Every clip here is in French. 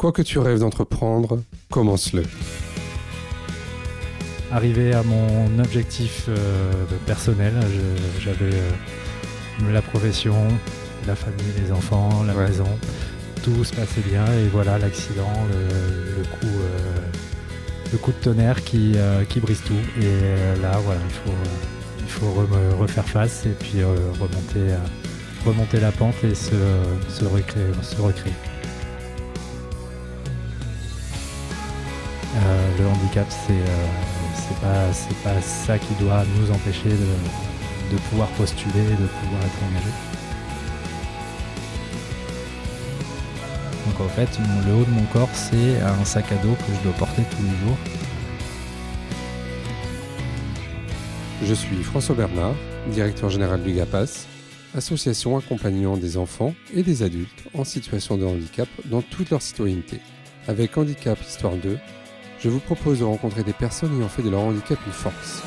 Quoi que tu rêves d'entreprendre, commence-le. Arrivé à mon objectif euh, personnel, j'avais euh, la profession, la famille, les enfants, la Ouais. maison. Tout se passait bien et voilà l'accident, le, le coup, euh, le coup de tonnerre qui, qui brise tout. Et là, voilà, il faut, il faut re- refaire face et puis remonter, remonter la pente et se, se recréer. Se recréer. Le handicap, c'est euh, c'est pas, ça qui doit nous empêcher de, pouvoir postuler de pouvoir être engagé. Donc en fait, le haut de mon corps, c'est un sac à dos que je dois porter tous les jours. Je suis François Bernard, directeur général du GAPAS, association accompagnant des enfants et des adultes en situation de handicap dans toute leur citoyenneté. Avec Handicap Histoire 2, je vous propose de rencontrer des personnes ayant fait de leur handicap une force.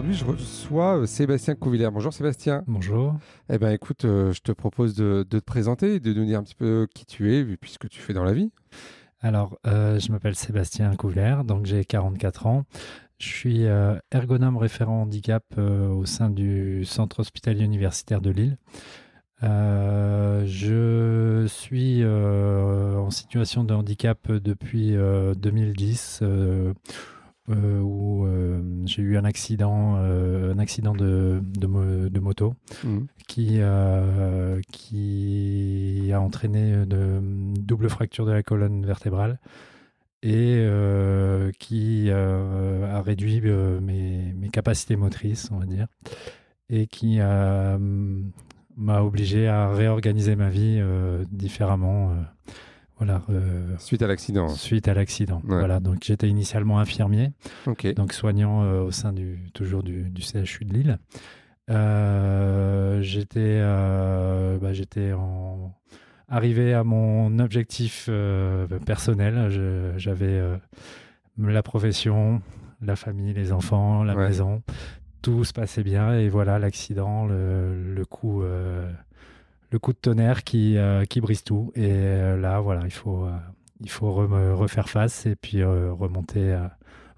Aujourd'hui, je reçois euh, Sébastien Couvillère. Bonjour Sébastien. Bonjour. Eh ben écoute, euh, je te propose de, de te présenter et de nous dire un petit peu qui tu es, puis ce que tu fais dans la vie. Alors, euh, je m'appelle Sébastien Couvler, donc j'ai 44 ans. Je suis euh, ergonome référent handicap au sein du Centre hospitalier universitaire de Lille. Euh, je suis euh, en situation de handicap depuis euh, 2010 euh, où euh, j'ai eu un accident, euh, un accident de, de mo- de moto Mhm. qui, qui a entraîné de double fracture de la colonne vertébrale et qui a réduit mes, mes capacités motrices, on va dire, et qui m'a obligé à réorganiser ma vie différemment. Voilà, euh, Suite à l'accident. suite à l'accident. Ouais. Voilà, donc j'étais initialement infirmier donc soignant euh, au sein du toujours du, du CHU de Lille. Euh, j'étais bah, j'étais en arrivé à mon objectif personnel. J'avais la profession, la famille, les enfants, la Ouais. maison. Tout se passait bien et voilà l'accident, le, le coup le coup de tonnerre qui euh, qui brise tout. Et euh, là voilà il faut euh, il faut rem- refaire face et puis remonter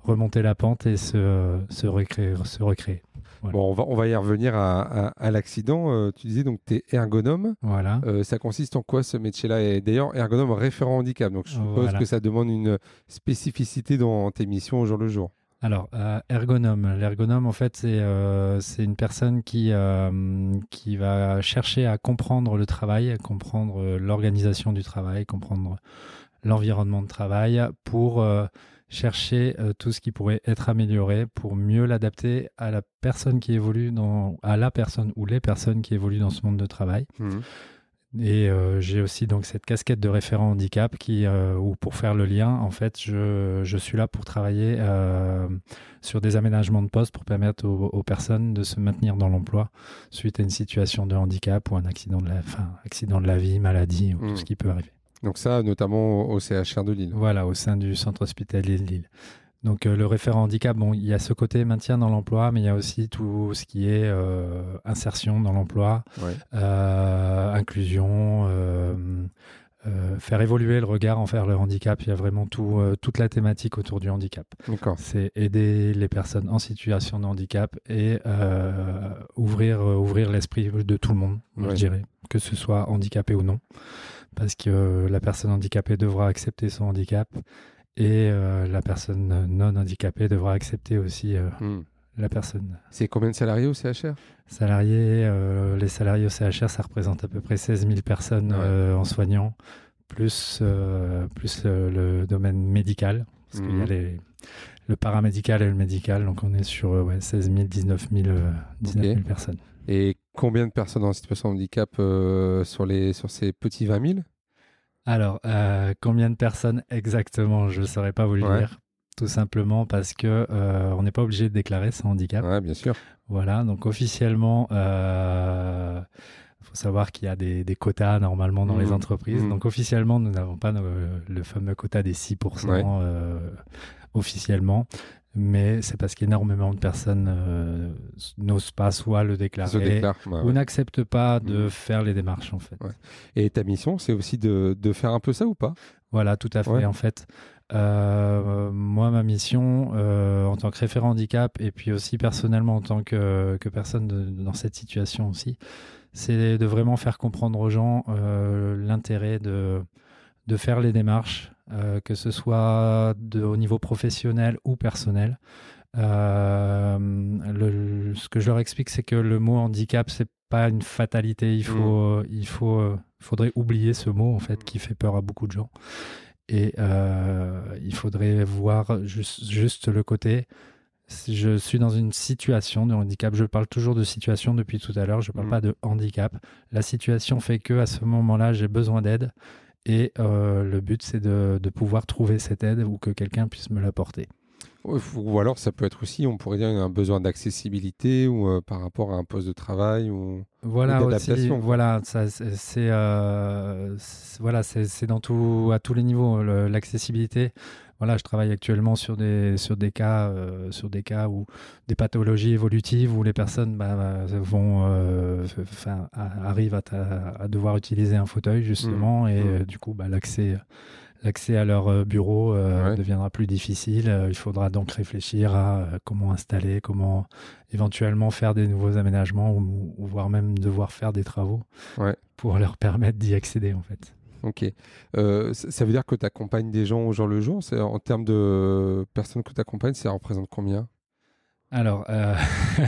remonter la pente et se, se recréer. Se recréer. Bon, on va, on va y revenir à, à- à l'accident. Euh, tu disais donc tu es ergonome. Voilà. Euh, ça consiste en quoi ce métier-là? Et d'ailleurs, ergonome référent handicap. Donc je suppose Voilà. que ça demande une spécificité dans tes missions au jour le jour. Alors, euh, ergonome. L'ergonome, en fait, c'est euh, une personne qui, euh, qui va chercher à comprendre le travail, à comprendre euh, l'organisation du travail, comprendre l'environnement de travail pour chercher tout ce qui pourrait être amélioré pour mieux l'adapter à la personne qui évolue dans à la personne ou les personnes qui évoluent dans ce monde de travail. Mhm. Et euh, j'ai aussi donc cette casquette de référent handicap qui, euh, ou pour faire le lien, en fait, je, je suis là pour travailler euh, sur des aménagements de poste pour permettre aux, aux personnes de se maintenir dans l'emploi suite à une situation de handicap ou un accident de la, enfin, accident de la vie, maladie ou tout ce qui peut arriver. Donc ça, notamment au au CHR de Lille. Voilà, au sein du centre hospitalier de Lille. Donc euh, le référent handicap, bon, il y a ce côté maintien dans l'emploi, mais il y a aussi tout ce qui est euh, insertion dans l'emploi, Ouais. euh, inclusion, faire évoluer le regard envers le handicap. Il y a vraiment tout, toute la thématique autour du handicap. C'est aider les personnes en situation de handicap et ouvrir, ouvrir l'esprit de tout le monde, Ouais. je dirais, que ce soit handicapé ou non. Parce que la personne handicapée devra accepter son handicap et euh, la personne non handicapée devra accepter aussi euh, Mhm. la personne C'est combien de salariés au CHR salariés. euh, les salariés au CHR, ça représente à peu près 16 000 personnes Ouais. euh, en soignant, plus, euh, plus euh, le domaine médical, parce qu'il y a Mhm. les, le paramédical et le médical, donc on est sur ouais, 16 000, 19 000, euh, 19 000 Ok. personnes. Et combien de personnes en situation de handicap sur, les, sur ces petits 20 000 Alors, euh, combien de personnes exactement Je ne saurais pas vous le Ouais. dire. tout simplement parce que on n'est pas obligé de déclarer son handicap. Ouais, bien sûr. Voilà, donc officiellement, il faut savoir qu'il y a des, quotas normalement dans les mmh. entreprises. Mmh. Donc officiellement, nous n'avons pas le fameux quota des 6% officiellement mais c'est parce qu'énormément de personnes euh, n'osent pas soit le déclarer ou n'acceptent pas de mm. faire les démarches en fait. Et ta mission, c'est aussi de, de, faire un peu ça ou pas? Voilà, tout à fait. En fait, euh, moi, ma mission euh, en tant que référent handicap et puis aussi personnellement en tant que, que personne dans cette situation aussi, c'est de vraiment faire comprendre aux gens l'intérêt de, de faire les démarches euh, que ce soit de, au niveau professionnel ou personnel. Euh, ce que je leur explique, c'est que le mot handicap, c'est pas une fatalité. Il faut, mm. il faut, euh, faudrait oublier ce mot en fait qui fait peur à beaucoup de gens. Et il faudrait voir juste, juste le côté. Je suis dans une situation de handicap. Je parle toujours de situation depuis tout à l'heure. Je ne parle mm. pas de handicap. La situation fait que à ce moment-là, j'ai besoin d'aide et euh, le but, c'est de, pouvoir trouver cette aide ou que quelqu'un puisse me l'apporter. Ou alors, ça peut être aussi, on pourrait dire, un besoin d'accessibilité ou euh, par rapport à un poste de travail ou voilà d'adaptation. Voilà, ça, c'est euh, voilà, c'est dans tout à tous les niveaux l'accessibilité voilà, je travaille actuellement sur des, sur des cas, euh, sur des cas où des pathologies évolutives où les personnes bah, vont, euh, arrivent à, devoir utiliser un fauteuil justement mmh. et mmh. Euh, du coup, bah, l'accès, l'accès à leur bureau deviendra plus difficile. Il faudra donc réfléchir à comment installer, comment éventuellement faire des nouveaux aménagements ou, voire même devoir faire des travaux pour leur permettre d'y accéder en fait. Ok. Euh, ça veut dire que tu accompagnes des gens au jour le jour? En termes de personnes que tu accompagnes, ça représente combien? Alors, euh,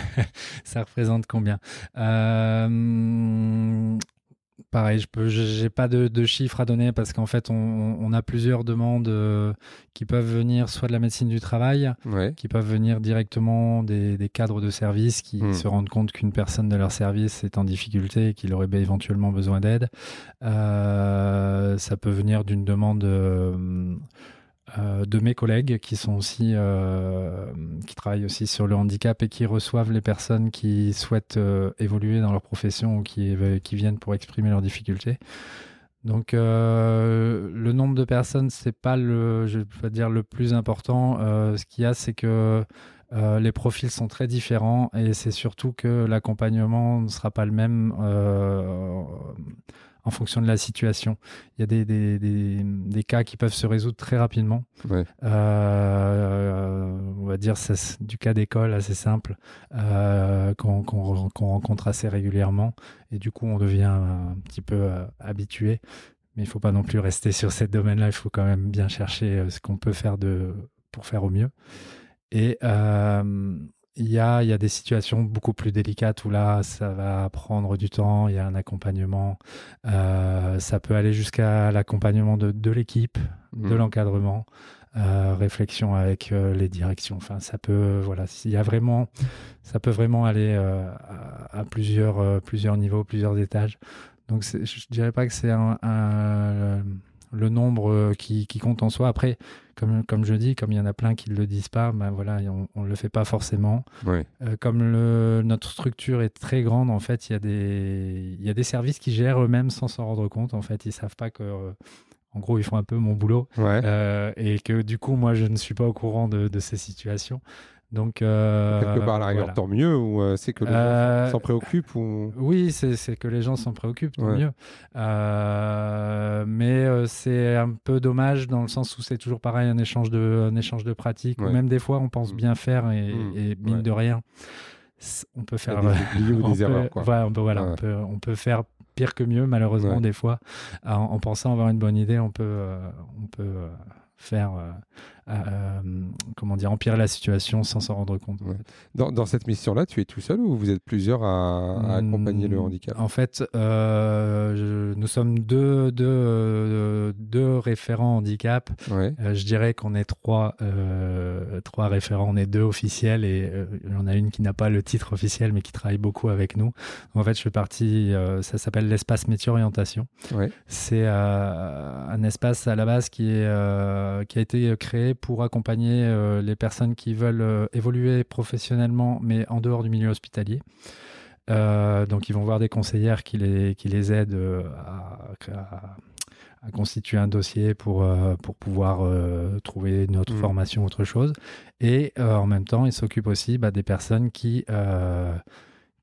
ça représente combien? Euh, Pareil, je n'ai pas de, chiffres à donner parce qu'en fait, on, a plusieurs demandes euh, qui peuvent venir soit de la médecine du travail, qui peuvent venir directement des, cadres de service qui hmm. se rendent compte qu'une personne de leur service est en difficulté et qu'il aurait éventuellement besoin d'aide. Euh, ça peut venir d'une demande euh, euh, de mes collègues qui sont aussi euh, qui travaillent aussi sur le handicap et qui reçoivent les personnes qui souhaitent euh, évoluer dans leur profession ou qui, viennent pour exprimer leurs difficultés. Donc le nombre de personnes c'est pas le je dire le plus important. ce qu'il y a c'est que les profils sont très différents et c'est surtout que l'accompagnement ne sera pas le même en fonction de la situation. Il y a des, des, des, cas qui peuvent se résoudre très rapidement. Euh, on va dire c'est du cas d'école assez simple euh, qu'on rencontre assez régulièrement et du coup on devient un petit peu euh, habitué. Mais il ne faut pas non plus rester sur ce domaine-là. Il faut quand même bien chercher ce qu'on peut faire de, pour faire au mieux. Et il y a, y a des situations beaucoup plus délicates où là, ça va prendre du temps, il y a un accompagnement. Euh, ça peut aller jusqu'à l'accompagnement de, de l'équipe, de mmh. l'encadrement, euh, réflexion avec euh, les directions. Enfin, ça peut, voilà, il y a vraiment, ça peut vraiment aller à, à, plusieurs, plusieurs niveaux, plusieurs étages. Donc, je dirais pas que c'est un, un le nombre euh, qui, compte en soi. Après, comme, comme je dis, comme il y en a plein qui ne le disent pas, ben voilà, on ne le fait pas forcément. Euh, comme le, notre structure est très grande, en fait, il y, a des, y a des services qui gèrent eux-mêmes sans s'en rendre compte. En fait, ils ne savent pas que... en gros, ils font un peu mon boulot euh, et que du coup, moi, je ne suis pas au courant de, de ces situations. Donc, euh, Quelque part, à la rigueur, tant mieux, ou euh, c'est que les gens euh, s'en préoccupent ou... Oui, c'est que les gens s'en préoccupent, tant mieux. mais c'est un peu dommage dans le sens où c'est toujours pareil, un échange de, un échange de pratiques, même des fois, on pense mm. bien faire et, mm. mine de rien, on peut faire... Des ou des erreurs, quoi. on, peut, voilà, on, peut, on peut faire pire que mieux, malheureusement, des fois. En, en, pensant avoir une bonne idée, on peut... on peut faire euh, comment dire, empirer la situation sans s'en rendre compte. dans, dans, cette mission-là, tu es tout seul ou vous êtes plusieurs à, accompagner le hmm, handicap? En fait, euh, nous sommes deux, deux, euh, deux référents handicap. je dirais qu'on est trois, trois référents, on est deux officiels et il y en a une qui n'a pas le titre officiel mais qui travaille beaucoup avec nous. en fait, je fais partie, ça s'appelle l'espace métier orientation. C'est un espace à la base qui, est, qui a été créé pour accompagner les personnes qui veulent évoluer professionnellement, mais en dehors du milieu hospitalier. donc, ils vont voir des conseillères qui les, qui les aident à, constituer un dossier pour, pour pouvoir trouver une autre mmh. formation, autre chose. Et en même temps, ils s'occupent aussi bah, des personnes qui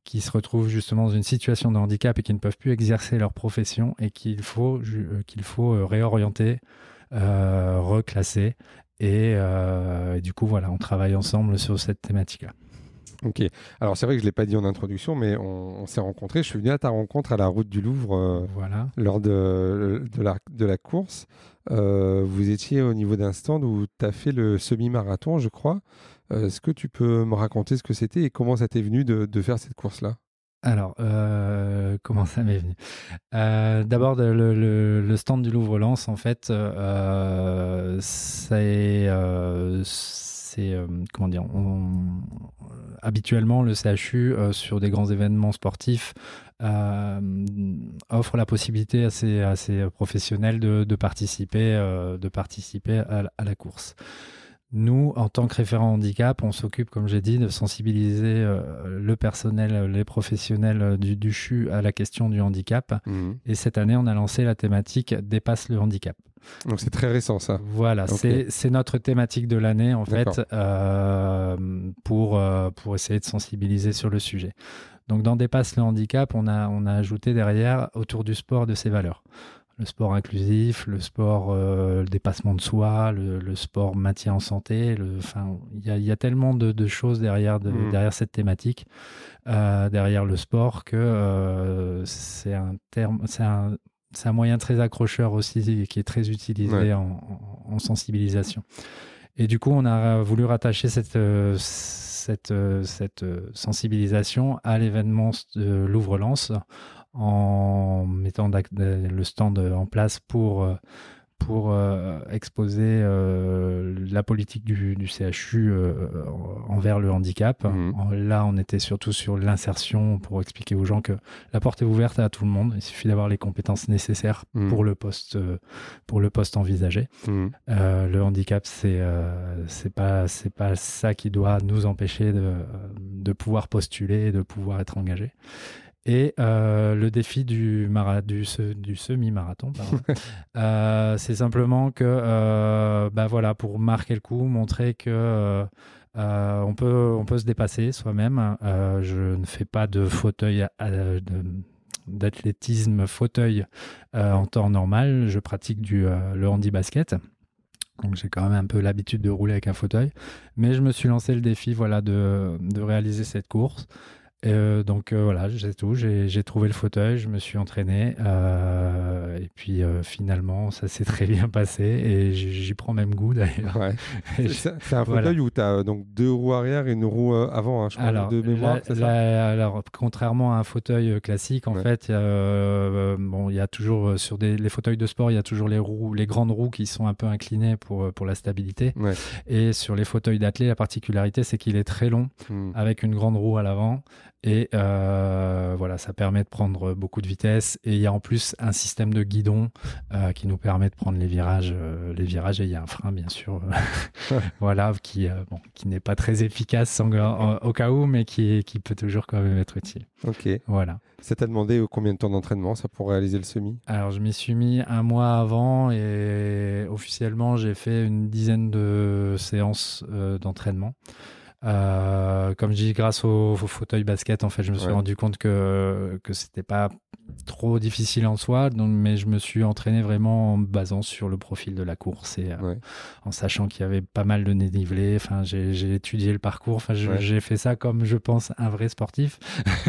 qui se retrouvent justement dans une situation de handicap et qui ne peuvent plus exercer leur profession et qu'il faut, euh, qu'il faut euh, réorienter, euh, reclasser. Et, du coup, voilà, on travaille ensemble sur cette thématique-là. Ok. Alors c'est vrai que je ne l'ai pas dit en introduction, mais on, s'est rencontrés. Je suis venu à ta rencontre à la route du Louvre voilà. lors de, de, la, de la course. vous étiez au niveau d'un stand où tu as fait le semi-marathon, je crois. Euh, est-ce que tu peux me raconter ce que c'était et comment ça t'est venu de, faire cette course-là? Alors, euh, comment ça m'est venu? Euh, D'abord, le, stand du Louvre-Lens, en fait, c'est, comment dire, habituellement, le CHU, sur des grands événements sportifs, offre la possibilité à ces, professionnels de participer à la course. Nous, en tant que référent handicap, on s'occupe, comme j'ai dit, de sensibiliser euh, le personnel, les professionnels euh, du, du, CHU à la question du handicap. Mhm. Et cette année, on a lancé la thématique Dépasse le handicap. Donc c'est très récent ça. Voilà, c'est notre thématique de l'année en fait euh, pour, pour essayer de sensibiliser sur le sujet. Donc dans Dépasse le handicap, on a, on a ajouté derrière autour du sport de ses valeurs le sport inclusif, le sport euh, le dépassement de soi, le, sport maintien en santé. Il y, a tellement de, choses derrière, mm. derrière cette thématique, euh, derrière le sport, que euh, c'est un terme, c'est un, un, moyen très accrocheur aussi qui est très utilisé en, sensibilisation. Et du coup, on a voulu rattacher cette, cette, cette sensibilisation à l'événement de Louvre-Lens en mettant le stand en place pour, euh, pour euh, exposer euh, la politique du, CHU envers le handicap. Mhm. Là, on était surtout sur l'insertion pour expliquer aux gens que la porte est ouverte à tout le monde. Il suffit d'avoir les compétences nécessaires mhm. pour, le poste, pour le poste envisagé. Mhm. le handicap, c'est c'est pas, pas ça qui doit nous empêcher de, de pouvoir postuler et de pouvoir être engagé. Et euh, le défi du, du, du semi-marathon, euh, c'est simplement que, euh, bah voilà, pour marquer le coup, montrer que on, peut, on peut se dépasser soi-même. je ne fais pas de fauteuil d'athlétisme fauteuil en temps normal. Je pratique du, le handi basket. Donc j'ai quand même un peu l'habitude de rouler avec un fauteuil. Mais je me suis lancé le défi voilà, de, de réaliser cette course. Euh, donc euh, voilà, c'est tout. J'ai trouvé le fauteuil, je me suis entraîné. Euh, et puis finalement, ça s'est très bien passé. Et j'y prends même goût d'ailleurs. C'est un fauteuil où tu as donc deux roues arrière et une roue avant, hein, je crois, alors, de mémoire. alors, contrairement à un fauteuil classique, en fait, bon, il y a toujours sur des, les fauteuils de sport, il y a toujours les roues, les grandes roues qui sont un peu inclinées pour, pour la stabilité. Et sur les fauteuils d'athlète, la particularité, c'est qu'il est très long, hmm. avec une grande roue à l'avant. Et euh, voilà, ça permet de prendre beaucoup de vitesse. Et il y a en plus un système de guidon euh, qui nous permet de prendre les virages. Euh, les virages et il y a un frein, bien sûr, voilà, qui, bon, qui n'est pas très efficace au cas où, mais qui, qui peut toujours quand même être utile. Ok. Voilà. Ça t'a demandé combien de temps d'entraînement ça pour réaliser le semi? Alors je m'y suis mis un mois avant et officiellement j'ai fait une dizaine de séances d'entraînement. Euh, comme je dis, grâce au, fauteuil basket, en fait, je me suis rendu compte que que c'était pas trop difficile en soi, donc, mais je me suis entraîné vraiment en basant sur le profil de la course et euh, en sachant qu'il y avait pas mal de dénivelé. Enfin, j'ai étudié le parcours. Enfin, j'ai fait ça comme je pense un vrai sportif,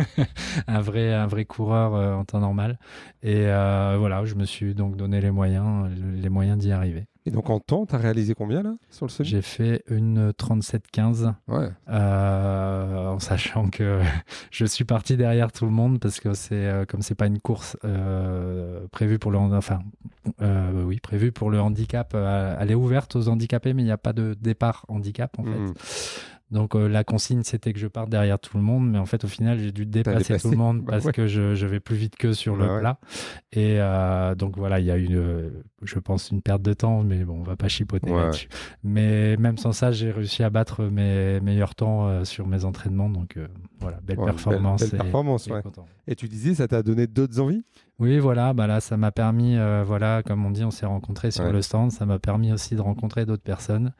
un vrai un vrai coureur euh, en temps normal. Et voilà, je me suis donc donné les moyens les moyens d'y arriver. Et donc en temps, tu as réalisé combien là sur le semi J'ai fait une 37-15 ouais. euh, en sachant que je suis parti derrière tout le monde parce que c'est euh, comme c'est pas une course euh, prévue pour le enfin euh, oui prévue pour le handicap, elle est ouverte aux handicapés mais il n'y a pas de départ handicap en fait. Donc euh, la consigne, c'était que je parte derrière tout le monde, mais en fait, au final, j'ai dû dépasser tout le monde Bah parce ouais. que je, je vais plus vite que sur le Bah ouais. plat. Et euh, donc voilà, il y a eu, euh, je pense, une perte de temps, mais bon, on va pas chipoter Ouais, là-dessus. Mais même sans ça, j'ai réussi à battre mes meilleurs temps sur mes entraînements. Donc voilà, belle performance. belle et- performance, et tu disais, ça t'a donné d'autres envies? Oui, voilà, bah là, ça m'a permis, voilà, comme on dit, on s'est rencontrés sur le stand, ça m'a permis aussi de rencontrer d'autres personnes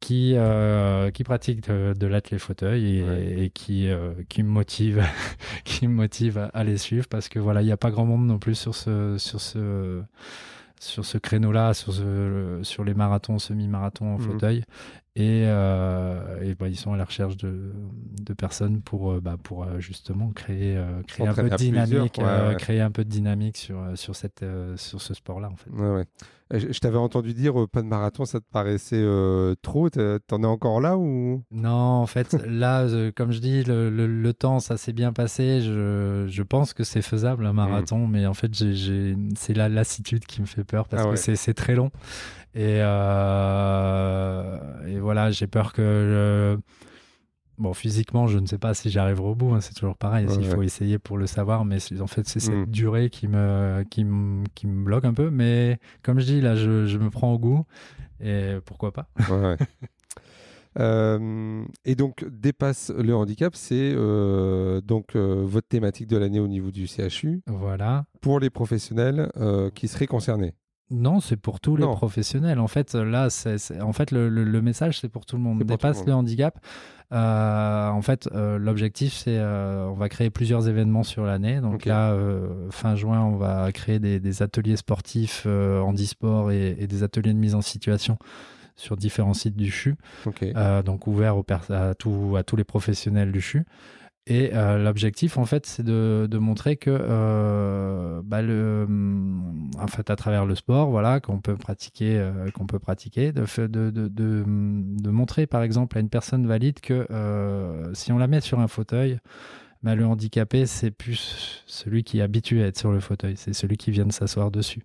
qui, euh, qui pratiquent de, de l'athlé fauteuil et, Ouais. et qui, euh, qui me motivent, qui me motivent à, à les suivre parce que voilà, il n'y a pas grand monde non plus sur ce, sur ce, sur ce créneau-là, sur, ce, sur les marathons, semi-marathons en Mhm. fauteuil. Et, euh, et bah, ils sont à la recherche de, de personnes pour, bah, pour justement créer, euh, créer un peu de dynamique, ouais, ouais. créer un peu de dynamique sur, euh, sur, cette, sur ce sport-là en fait. Ouais, ouais. Je, je t'avais entendu dire, pas de marathon, ça te paraissait euh, trop. T'en es encore là ou? Non, en fait, là, comme je dis, le, le- le temps, ça s'est bien passé. Je, je pense que c'est faisable un marathon, mais en fait, c'est la lassitude qui me fait peur parce Ah que c'est très long. Et, euh, et voilà, j'ai peur que. Bon, physiquement, je ne sais pas si j'arriverai au bout. hein, c'est toujours pareil. Ouais, Il faut essayer pour le savoir. Mais en fait, c'est cette Mm. durée qui me, qui, me, qui me bloque un peu. Mais comme je dis, là, je, je me prends au goût. Et pourquoi pas Ouais. Euh, et donc, dépasse le handicap, c'est euh, donc euh, votre thématique de l'année au niveau du CHU Voilà. pour les professionnels qui seraient concernés. Non, c'est pour tous les professionnels. En fait, là, c'est, c'est- en fait, le, le- le message, c'est pour tout le monde. Dépasse le handicap. Euh, en fait, euh, l'objectif, c'est, euh, on va créer plusieurs événements sur l'année. Donc là, euh, fin juin, on va créer des, des ateliers sportifs euh, handisport et, et des ateliers de mise en situation sur différents sites du CHU, euh, donc aux à, tout- à tous les professionnels du CHU. Et euh, l'objectif, en fait, c'est de, montrer que, euh, bah, le, hum, en fait, à travers le sport, voilà, qu'on peut pratiquer, euh, qu'on peut pratiquer, de, montrer, par exemple, à une personne valide que si on la met sur un fauteuil, bah, le handicapé, c'est plus celui qui est habitué à être sur le fauteuil, c'est celui qui vient de s'asseoir dessus.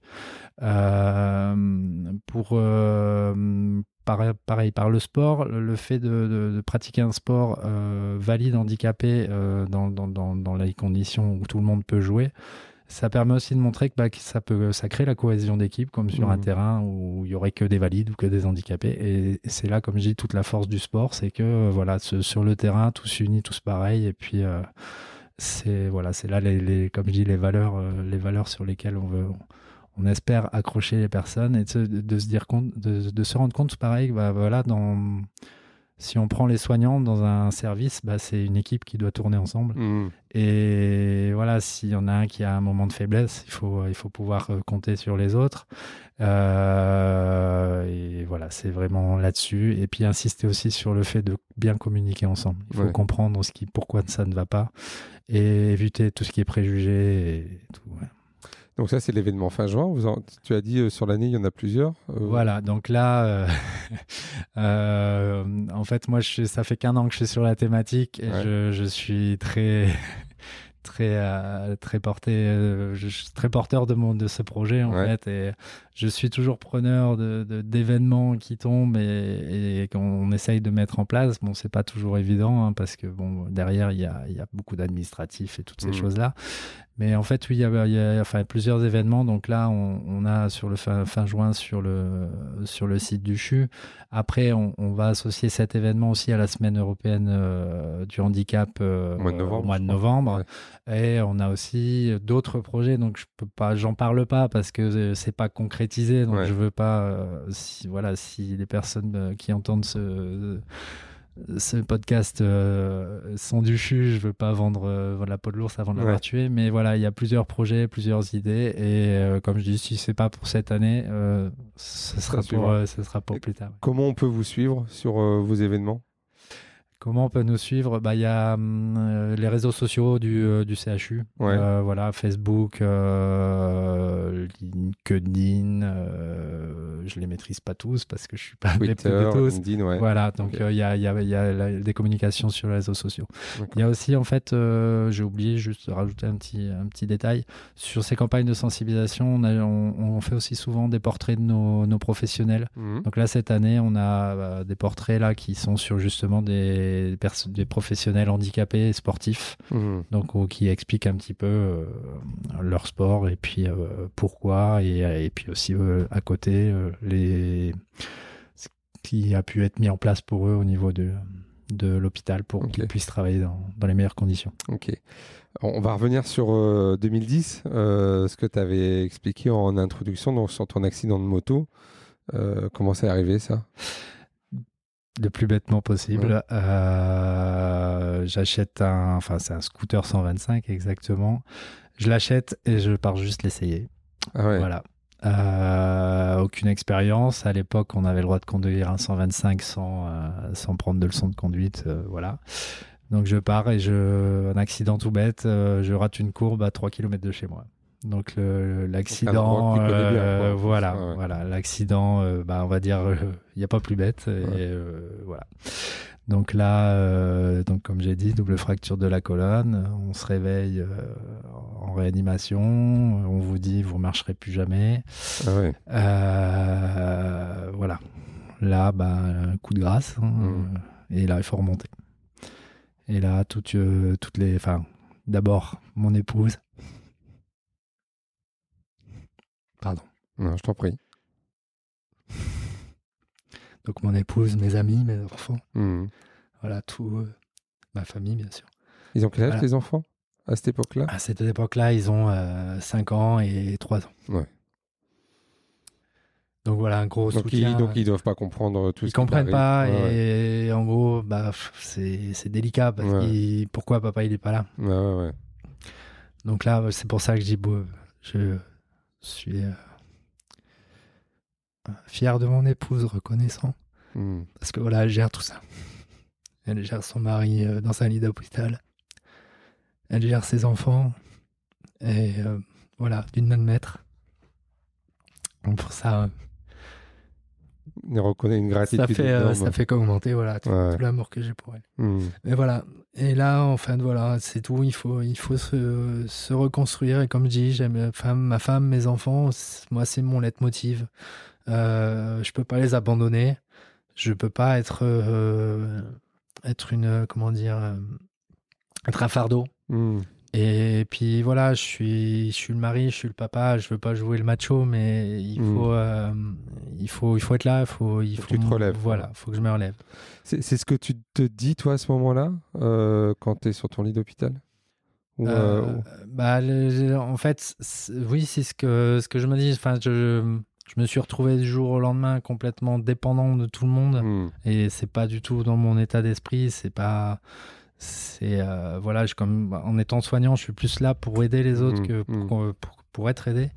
Euh, pour euh, pareil, par le sport, le, fait de, pratiquer un sport euh, valide handicapé dans les conditions où tout le monde peut jouer, ça permet aussi de montrer que, bah, que ça, peut, ça crée la cohésion d'équipe, comme sur un Mhm. terrain où il y aurait que des valides ou que des handicapés. Et c'est là, comme je dis, toute la force du sport, c'est que euh, voilà, ce- sur le terrain, tous unis, tous pareils. Et puis, euh, c'est voilà, c'est là, les, les- comme je dis, les valeurs, euh, les valeurs sur lesquelles on veut. On espère accrocher les personnes et de, se- de se dire compte, de, de se rendre compte, pareil, bah, voilà, dans, si on prend les soignants dans un service, bah, c'est une équipe qui doit tourner ensemble. Mhm. Et voilà, s'il y en a un qui a un moment de faiblesse, il faut, il faut pouvoir euh, compter sur les autres. Euh, et voilà, c'est vraiment là-dessus. Et puis insister aussi sur le fait de bien communiquer ensemble. Il faut Ouais. comprendre ce qui, pourquoi ça ne va pas et éviter tout ce qui est préjugé et tout. ouais. Donc ça, c'est l'événement fin juin. Vous en- tu as dit euh, sur l'année, il y en a plusieurs. Euh, Voilà, donc là, euh, en fait, moi, je suis- ça fait qu'un an que je suis sur la thématique et Ouais. je, je suis très, très, très porté, je suis très porteur de mon de ce projet en Ouais. fait, et je suis toujours preneur de de- d'événements qui tombent et, et qu'on essaye de mettre en place. Bon, c'est pas toujours évident hein, parce que bon, derrière, il y a, y a beaucoup d'administratifs et toutes ces Mhm. choses-là. Mais en fait, oui, il y a, il y a, enfin, plusieurs événements. Donc là, on, on a sur le fin, fin juin sur le, sur le site du CHU. Après, on, on va associer cet événement aussi à la semaine européenne euh, du handicap euh, Au mois de novembre, au mois de je crois. novembre. Ouais. Et on a aussi d'autres projets. Donc je peux pas, j'en parle pas parce que euh, c'est pas concrétisé. Donc Ouais. je veux pas, euh, si voilà, si les personnes qui entendent ce ce podcast euh, sont du CHU, je veux pas vendre euh, la peau de l'ours avant de l'avoir Ouais. tué, mais voilà, il y a plusieurs projets, plusieurs idées, et euh, comme je dis, si c'est pas pour cette année, euh, ce, sera pour, suivra. ce sera pour plus tard. Comment on peut vous suivre sur vos événements? Comment on peut nous suivre? Bah, Il y a hum, les réseaux sociaux du, du CHU. Ouais. Voilà, Facebook, LinkedIn. Je les maîtrise pas tous parce que je suis pas Twitter, de tous. LinkedIn, ouais. Voilà, donc euh, il y, a, y a- y a la- des communications sur les réseaux sociaux. Il y a aussi, en fait, euh, j'ai oublié juste de rajouter un petit, un petit détail. Sur ces campagnes de sensibilisation, on, a- on- on fait aussi souvent des portraits de nos, nos professionnels. Mhm. Donc là, cette année, on a euh, des portraits là qui sont sur justement des, des, des professionnels handicapés et sportifs, Mhm. donc qui expliquent un petit peu leur sport et puis pourquoi, et, et, puis aussi à côté les ce qui a pu être mis en place pour eux au niveau de, de l'hôpital pour qu'ils puissent travailler dans, dans les meilleures conditions. Ok. On va revenir sur euh, 2010, euh, ce que tu avais expliqué en introduction, donc sur ton accident de moto. Euh, comment c'est arrivé ça? Le plus bêtement possible, euh, j'achète un, enfin c'est un scooter 125 exactement. Je l'achète et je pars juste l'essayer. Ah ouais. Voilà. Euh, aucune expérience. À l'époque, on avait le droit de conduire un 125 sans, euh, sans prendre de leçon de conduite. euh, voilà. Donc je pars et je, un accident tout bête, je rate une courbe à 3 km de chez moi. Donc l'accident, voilà, ouais. voilà, l'accident, bah, on va dire, il n'y a pas plus bête. Ouais. voilà. Donc là, euh, donc comme j'ai dit, double fracture de la colonne. On se réveille euh, réanimation. On vous dit, vous marcherez plus jamais. Ah ouais. Euh, voilà. Là, bah, un coup de grâce. hein, Mm. euh, Et là, il faut remonter. Et là, toutes, euh, toutes les. Enfin, d'abord, mon épouse. Pardon. Non, je t'en prie. Donc, mon épouse, mes amis, mes enfants. Mhm. Voilà, tout. euh, ma famille, bien sûr. Ils ont quel âge Voilà. les enfants? À cette époque-là? À cette époque-là, ils ont 5 ans et 3 ans. Ouais. Donc voilà, un gros donc, soutien. ils, donc ils doivent pas comprendre tout ils ce qui comprennent pas Ouais, ouais. et en gros, bah, c'est c'est délicat parce Ouais. que pourquoi papa il est pas là? Ouais, ouais, ouais. Donc là, c'est pour ça que je dis, bon, je suis euh, fier de mon épouse, reconnaissant, Mhm. parce que voilà, elle gère tout ça. Elle gère son mari euh, dans un lit d'hôpital. Elle gère ses enfants. Et euh, voilà, d'une main de maître. Donc pour ça, euh, Il reconnaît une gratitude. ça fait, euh, ça fait qu'augmenter voilà, tout, Ouais. tout l'amour que j'ai pour elle. Mhm. Mais voilà. Et là, enfin, voilà, c'est tout. Il faut, il faut se, se reconstruire. Et comme je dis, j'aime femme, ma femme, mes enfants. Moi, c'est mon leitmotiv. Euh, je peux pas les abandonner. Je peux pas être, euh, être une, comment dire, euh, être un fardeau. Mhm. Et puis voilà, je suis, je suis le mari, je suis le papa. Je veux pas jouer le macho, mais il Mm. faut, euh, il faut, il faut être là. Il faut, il Faut faut que tu te relèves, Voilà, faut que je me relève. C'est ce que tu te dis, toi, à ce moment-là, euh, quand tu es sur ton lit d'hôpital? Ou, euh, bah, le- en fait, oui, c'est ce que, ce que je me dis. Enfin, je, je me suis retrouvé du jour au lendemain complètement dépendant de tout le monde. Mhm. Et c'est pas du tout dans mon état d'esprit. C'est pas. C'est. euh, voilà, je, comme, en étant soignant, je suis plus là pour aider les autres Mhm, que pour, mhm. qu'on- pour, pour être aidé.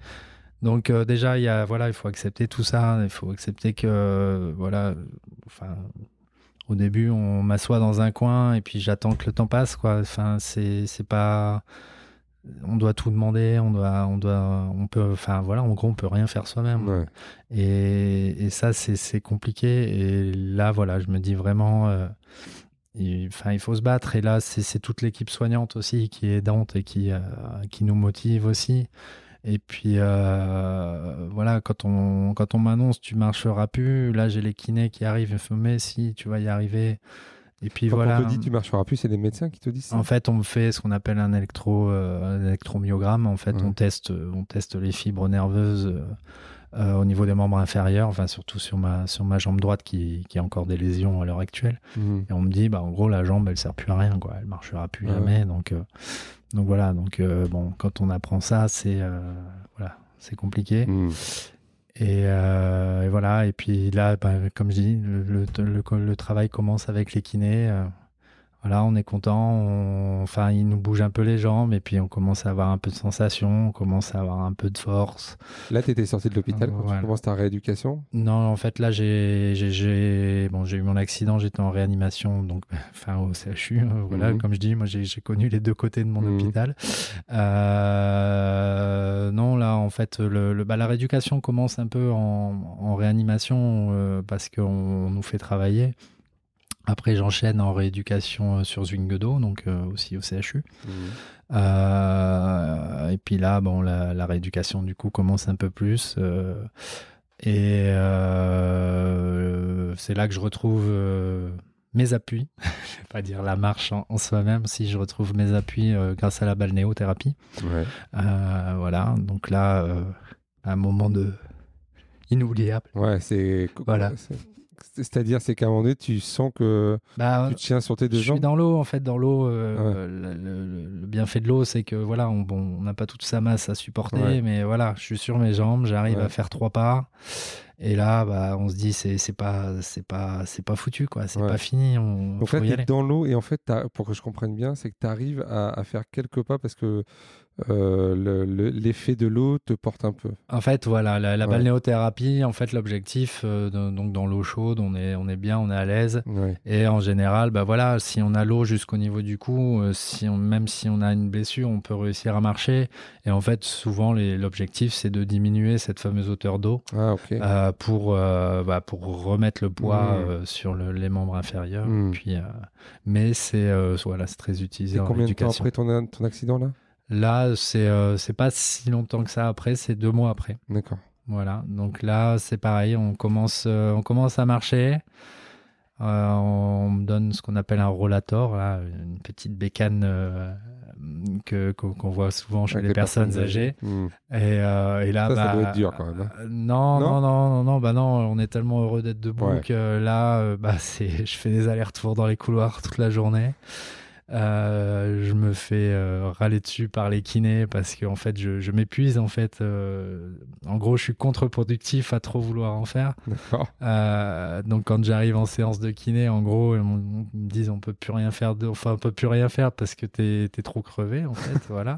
Donc, euh, déjà, il y a, voilà, il faut accepter tout ça. Il faut accepter que. euh, voilà. Enfin. Au début, on m'assoit dans un coin et puis j'attends que le temps passe, quoi. Enfin, c'est, c'est pas. On doit tout demander, on doit, on doit, on peut, enfin voilà, en gros, on peut rien faire soi-même. Ouais. Et, et ça, c'est, c'est compliqué. Et là, voilà, je me dis vraiment, euh, il, enfin, il faut se battre. Et là, c'est, toute l'équipe soignante aussi qui est aidante et qui, euh, qui nous motive aussi. Et puis euh, voilà, quand on, quand on m'annonce tu marcheras plus, là j'ai les kinés qui arrivent, me mais si tu vas y arriver. Et puis Quand voilà. on te dit tu marcheras plus, c'est les médecins qui te disent ça En fait, on me fait ce qu'on appelle un, électro, euh, électromyogramme. En fait, Ouais. on, teste, on teste les fibres nerveuses euh, euh, au niveau des membres inférieurs, enfin, surtout sur ma, sur ma jambe droite qui, qui a encore des lésions à l'heure actuelle. Mhm. Et on me dit, bah, en gros, la jambe, elle sert plus à rien, quoi. Elle marchera plus Ouais. jamais. Donc, euh, donc voilà. Donc, euh, bon, quand on apprend ça, c'est voilà, c'est compliqué. Mhm. Et, et voilà. Et puis là, bah, comme je dis, le, le, le- le travail commence avec les kinés. Voilà, on est content. on- Enfin, ils nous bougent un peu les jambes et puis on commence à avoir un peu de sensation, on commence à avoir un peu de force. Là, tu étais sorti de l'hôpital quand Voilà. tu commences ta rééducation? Non, en fait, là, j'ai bon, j'ai eu mon accident, j'étais en réanimation, donc enfin au CHU. euh, voilà, Mhm. comme je dis, moi, j'ai connu les deux côtés de mon Mhm. hôpital. Euh, non, là, en fait, le, le- bah, la rééducation commence un peu en, en réanimation euh, parce qu'on nous fait travailler. Après, j'enchaîne en rééducation euh, sur Zwingedo, donc euh, aussi au CHU. Euh, et puis là, bon, la, la rééducation du coup commence un peu plus. euh, et c'est là que je retrouve mes appuis, je vais pas dire la marche en, soi-même, si je retrouve mes appuis grâce à la balnéothérapie. voilà, donc là, un moment de inoubliable. Ouais, c'est voilà. C'est-à-dire, c'est qu'à un moment donné, tu sens que bah, tu tiens sur tes deux jambes. Je suis dans l'eau, en fait, dans l'eau. Euh, le, bienfait de l'eau, c'est que voilà, on n'a pas toute sa masse à supporter, mais voilà, je suis sur mes jambes, j'arrive à faire trois pas. Et là, bah, on se dit, c'est, c'est pas, c'est pas, c'est pas foutu, quoi. C'est pas fini. On, en fait, tu es dans l'eau et en fait, pour que je comprenne bien, c'est que tu arrives à, à, faire quelques pas parce que euh, l'effet de l'eau te porte un peu. En fait, voilà, la, balnéothérapie, en fait, l'objectif, euh, donc dans l'eau chaude, on est, on est bien, on est à l'aise. Et en général, bah voilà, si on a l'eau jusqu'au niveau du cou, euh, si on, même si on a une blessure, on peut réussir à marcher. Et en fait, souvent, l'objectif, c'est de diminuer cette fameuse hauteur d'eau ah, pour, bah, pour remettre le poids hmm. sur les membres inférieurs. Hmm. Puis, mais c'est voilà, très utilisé. Et combien de temps après ton, ton accident là? Là, c'est euh, c'est pas si longtemps que ça après, c'est deux mois après. D'accord. Voilà. Donc là, c'est pareil, on commence, euh, on commence à marcher. Euh, on me donne ce qu'on appelle un rollator, là, une petite bécane que qu'on voit souvent chez les, personnes, âgées. Hmm. Et, et, là, ça, bah, ça doit être dur quand même. Hein. Non, non, non, non, non, bah non, on est tellement heureux d'être debout que là, bah c'est, je fais des allers-retours dans les couloirs toute la journée. Euh, je me fais euh, râler dessus par les kinés parce qu'en fait, je, je m'épuise. En fait, euh, en gros, je suis contre-productif à trop vouloir en faire. donc, quand j'arrive en séance de kiné, en gros, ils, me disent on peut plus rien faire. De... Enfin, on peut plus rien faire parce que t'es es trop crevé, en fait. voilà.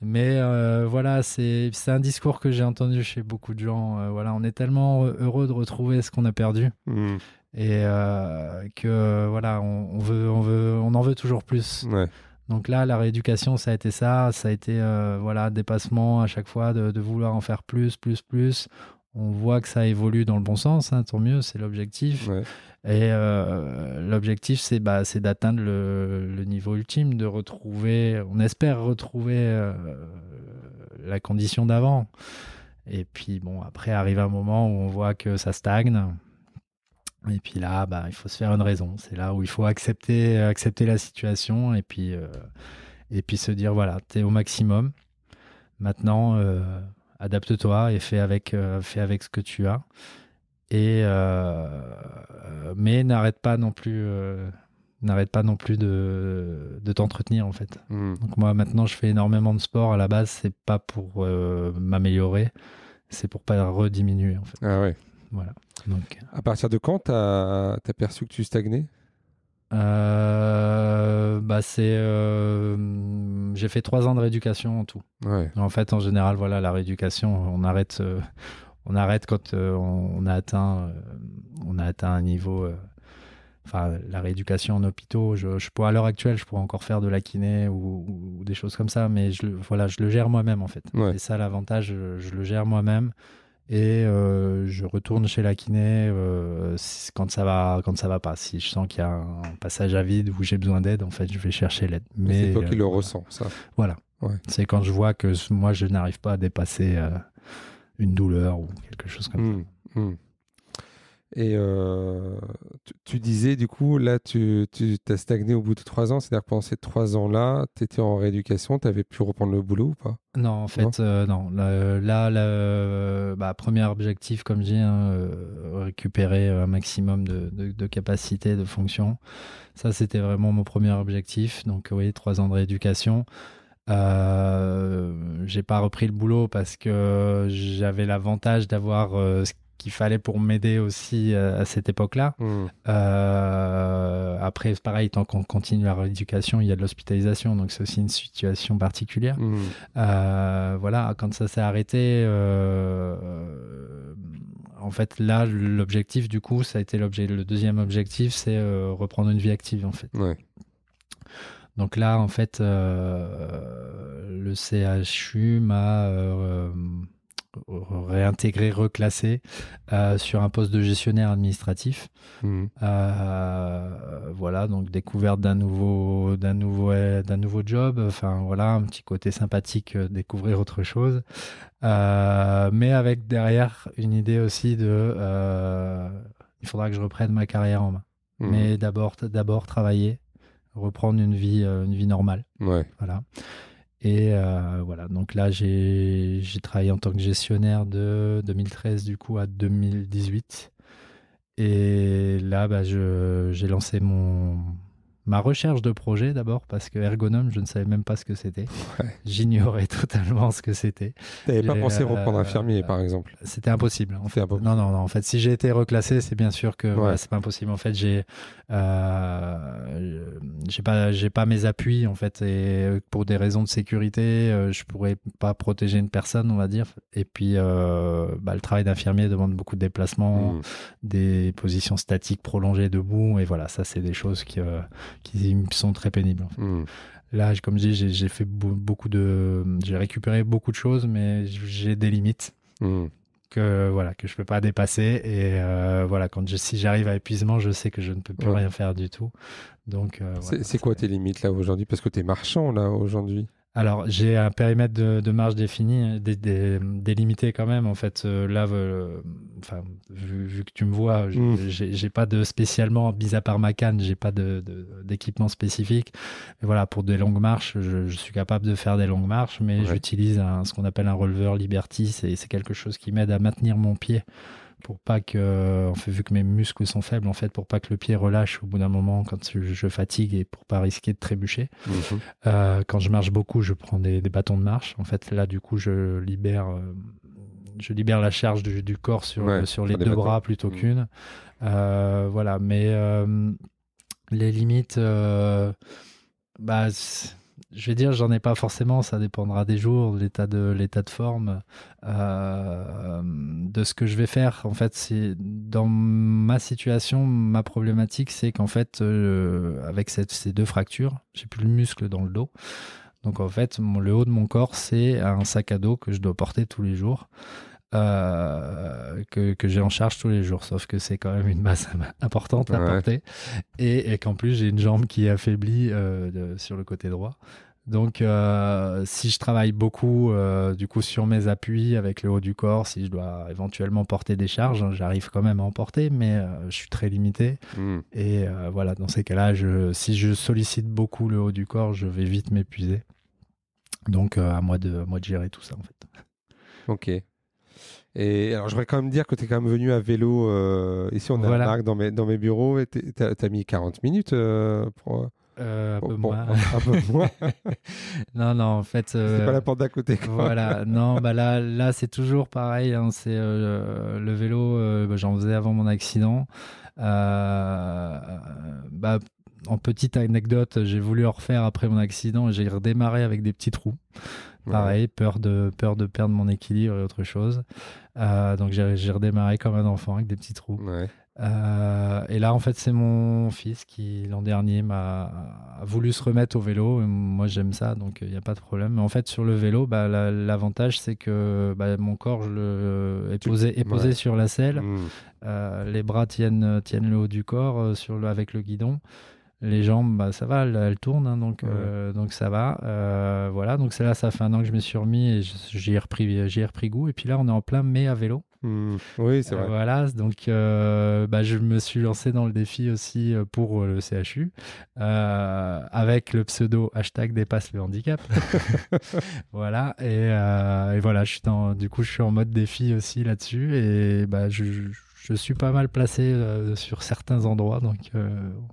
Mais voilà, c'est un discours que j'ai entendu chez beaucoup de gens. voilà, on est tellement heureux de retrouver ce qu'on a perdu. Mmh et euh, que voilà, on, veut, on veut, on en veut toujours plus. Donc là, la rééducation, ça a été ça, ça a été euh, voilà dépassement à chaque fois de, vouloir en faire plus, plus, plus. On voit que ça évolue dans le bon sens, hein, tant mieux, c'est l'objectif. Et euh, l'objectif, c'est bah, d'atteindre le, le, niveau ultime, de retrouver, on espère retrouver la condition d'avant. Et puis bon, après arrive un moment où on voit que ça stagne. Et puis là, bah, il faut se faire une raison. C'est là où il faut accepter, accepter la situation et puis, euh, et puis se dire voilà, tu es au maximum. Maintenant, euh, adapte-toi et fais avec, euh, fais avec ce que tu as. Et, mais n'arrête pas non plus, n'arrête pas non plus de, de t'entretenir en fait. Hmm. Donc moi maintenant, je fais énormément de sport. À la base, c'est pas pour m'améliorer, c'est pour pas rediminuer en fait. Ah ouais. Voilà. Donc, à partir de quand tu as, perçu que tu stagnais? Euh, bah c'est euh, j'ai fait trois ans de rééducation en tout. En fait, en général, voilà, la rééducation, on arrête, euh, on arrête quand on, a atteint, on a atteint un niveau. Enfin, la rééducation en hôpitaux, je, je pourrais, à l'heure actuelle, je pourrais encore faire de la kiné ou, des choses comme ça, mais je, voilà, je le gère moi-même en fait. C'est ça l'avantage, je, le gère moi-même et euh, je retourne chez la kiné euh, quand ça va quand ça va pas. Si je sens qu'il y a un passage à vide où j'ai besoin d'aide en fait je vais chercher l'aide. Mais c'est toi qui le ressens ça. Voilà. C'est quand je vois que moi je n'arrive pas à dépasser euh, une douleur ou quelque chose comme ça. Mmh, mmh. Et euh, tu, disais, du coup, là, tu, tu as stagné au bout de trois ans. C'est-à-dire que pendant ces trois ans-là, tu étais en rééducation, tu avais pu reprendre le boulot ou pas? Non, en fait, non. Euh, là, le bah, premier objectif, comme je dis, hein, euh, récupérer un maximum de, de, capacité, de fonction. Ça, c'était vraiment mon premier objectif. Donc, oui, trois ans de rééducation. Euh, j'ai pas repris le boulot parce que j'avais l'avantage d'avoir ce qu'il fallait pour m'aider aussi euh, à cette époque-là. Hmm. Euh, après, pareil, tant qu'on continue la rééducation, il y a de l'hospitalisation, donc c'est aussi une situation particulière. Hmm. Euh, voilà, quand ça s'est arrêté, en fait, là, l'objectif, du coup, ça a été l'objet. Le deuxième objectif, c'est reprendre une vie active, en fait. Donc là, en fait, le CHU m'a réintégré, reclassé euh, sur un poste de gestionnaire administratif. Mmh. Euh, voilà, donc découverte d'un nouveau, d'un nouveau, d'un nouveau job. Enfin voilà, un petit côté sympathique, euh, découvrir autre chose, mais avec derrière une idée aussi de, il faudra que je reprenne ma carrière en main. Mmh. Mais d'abord, d'abord travailler, reprendre une vie, une vie normale. Ouais. Voilà. Et voilà, donc là, j'ai travaillé en tant que gestionnaire de 2013 du coup à 2018. Et là, bah, j'ai lancé mon, ma recherche de projet d'abord, parce que ergonome, je ne savais même pas ce que c'était. J'ignorais totalement ce que c'était. Tu n'avais pas pensé reprendre infirmier, par exemple C'était impossible. En fait. Non, non, non. En fait, si j'ai été reclassé, c'est bien sûr que c'est pas impossible. En fait, j'ai euh, j'ai pas j'ai pas mes appuis en fait, et pour des raisons de sécurité, euh, je pourrais pas protéger une personne, on va dire. Et puis, euh, bah, le travail d'infirmier demande beaucoup de déplacements, mmh. des positions statiques prolongées debout, et voilà, ça c'est des choses qui qui sont très pénibles. Hmm. Là, comme je dis, j'ai fait beaucoup de, j'ai récupéré beaucoup de choses, mais j'ai des limites. Hmm. Que, voilà que je peux pas dépasser et euh, voilà quand je, si j'arrive à épuisement je sais que je ne peux plus rien faire du tout donc euh, c'est quoi tes limites là aujourd'hui? Parce que tu es marchand là aujourd'hui alors, j'ai un périmètre de, marge défini, délimité quand même. En fait, euh, là, euh, enfin, vu, que tu me vois, mmh. j'ai pas de spécialement, mis à part ma canne, j'ai pas d'équipement spécifique. Mais voilà, pour des longues marches, je, suis capable de faire des longues marches, mais j'utilise ce qu'on appelle un releveur Liberty. C'est quelque chose qui m'aide à maintenir mon pied pour pas que, en fait, vu que mes muscles sont faibles, en fait, pour pas que le pied relâche au bout d'un moment quand je, fatigue et pour pas risquer de trébucher. Mhm. Euh, quand je marche beaucoup, je prends des, bâtons de marche. En fait, là, du coup, je libère, euh, je libère la charge du, corps sur, sur les deux bras plutôt mhm. qu'une. Euh, voilà, mais les limites, bah, je vais dire, j'en ai pas forcément, ça dépendra des jours, de l'état de l'état de forme, euh, de ce que je vais faire. En fait, dans ma situation, ma problématique, c'est qu'en fait, euh, avec ces deux fractures, j'ai plus le muscle dans le dos. Donc en fait, le haut de mon corps, c'est un sac à dos que je dois porter tous les jours. Euh, que, j'ai en charge tous les jours, sauf que c'est quand même une masse importante à porter et, qu'en plus j'ai une jambe qui est affaiblie sur le côté droit. Donc, euh, si je travaille beaucoup, euh, du coup, sur mes appuis avec le haut du corps, si je dois éventuellement porter des charges, hein, j'arrive quand même à en porter, mais euh, je suis très limité. Hmm. Et voilà, dans ces cas-là, si je sollicite beaucoup le haut du corps, je vais vite m'épuiser. Donc, à moi de, moi de gérer tout ça, en fait. Ok. Et alors, je voudrais quand même dire que tu es quand même venu à vélo. ici, on a voilà. dans mes, dans mes bureaux. Tu as, mis 40 minutes pour. Euh, un, peu moins. non, non, en fait. c'est pas la porte d'à côté. Voilà, non, bah là, là c'est toujours pareil. Hein, c'est euh, le vélo, euh, bah, j'en faisais avant mon accident. bah, en petite anecdote, j'ai voulu en refaire après mon accident et j'ai redémarré avec des petits trous. Pareil, peur, de, peur de perdre mon équilibre et autre chose. donc j'ai redémarré comme un enfant avec des petits trous. Ouais. Euh, et là, en fait, c'est mon fils qui, l'an dernier, m'a voulu se remettre au vélo. moi, j'aime ça, donc il n'y a pas de problème. Mais en fait, sur le vélo, bah, l'avantage, c'est que bah, mon corps je le, est, posé, est posé sur la selle. Mmh. Euh, les bras tiennent, tiennent le haut du corps euh, sur le, avec le guidon. Les jambes, bah, ça va, elles, tournent, hein, donc, donc ça va. voilà, donc c'est là, ça fait un an que je me suis remis et j'y ai, repris, ai repris goût. Et puis là, on est en plein mai à vélo. Mmh. Oui, c'est vrai. voilà, donc euh, bah, je me suis lancé dans le défi aussi euh, pour euh, le CHU avec le pseudo hashtag dépasse le handicap. voilà, et, voilà, je suis dans, du coup, je suis en mode défi aussi là-dessus et bah, je, je, suis pas mal placé sur certains endroits, donc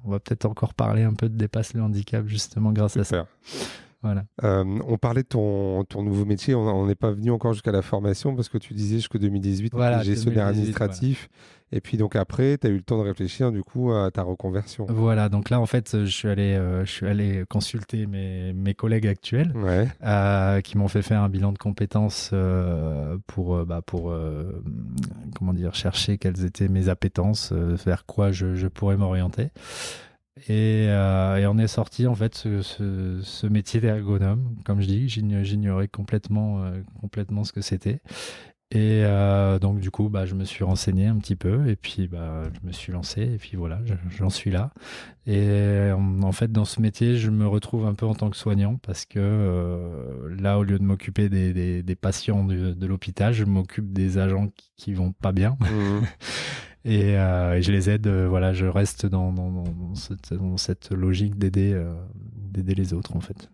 on va peut-être encore parler un peu de dépasse le handicap justement grâce à ça. Voilà. Euh, on parlait de ton, ton nouveau métier, on n'est pas venu encore jusqu'à la formation parce que tu disais jusqu'en 2018, voilà, gestionnaire administratif. Et puis donc après, tu as eu le temps de réfléchir du coup à ta reconversion. Voilà, donc là en fait, je suis allé, euh, je suis allé consulter mes, mes collègues actuels euh, qui m'ont fait faire un bilan de compétences pour, bah, pour comment dire, chercher quelles étaient mes appétences, vers quoi je, je pourrais m'orienter. Euh, et, on est sorti en fait ce, métier d'ergonome. Comme je dis, j'ignorais complètement, euh, complètement ce que c'était. Et euh, donc du coup, bah, je me suis renseigné un petit peu et puis bah, je me suis lancé et puis voilà, j'en suis là. Et en, fait, dans ce métier, je me retrouve un peu en tant que soignant parce que là, au lieu de m'occuper des, patients de, l'hôpital, je m'occupe des agents qui, qui vont pas bien. Mmh. et, je les aide. voilà, je reste dans, cette, logique d'aider, d'aider les autres en fait.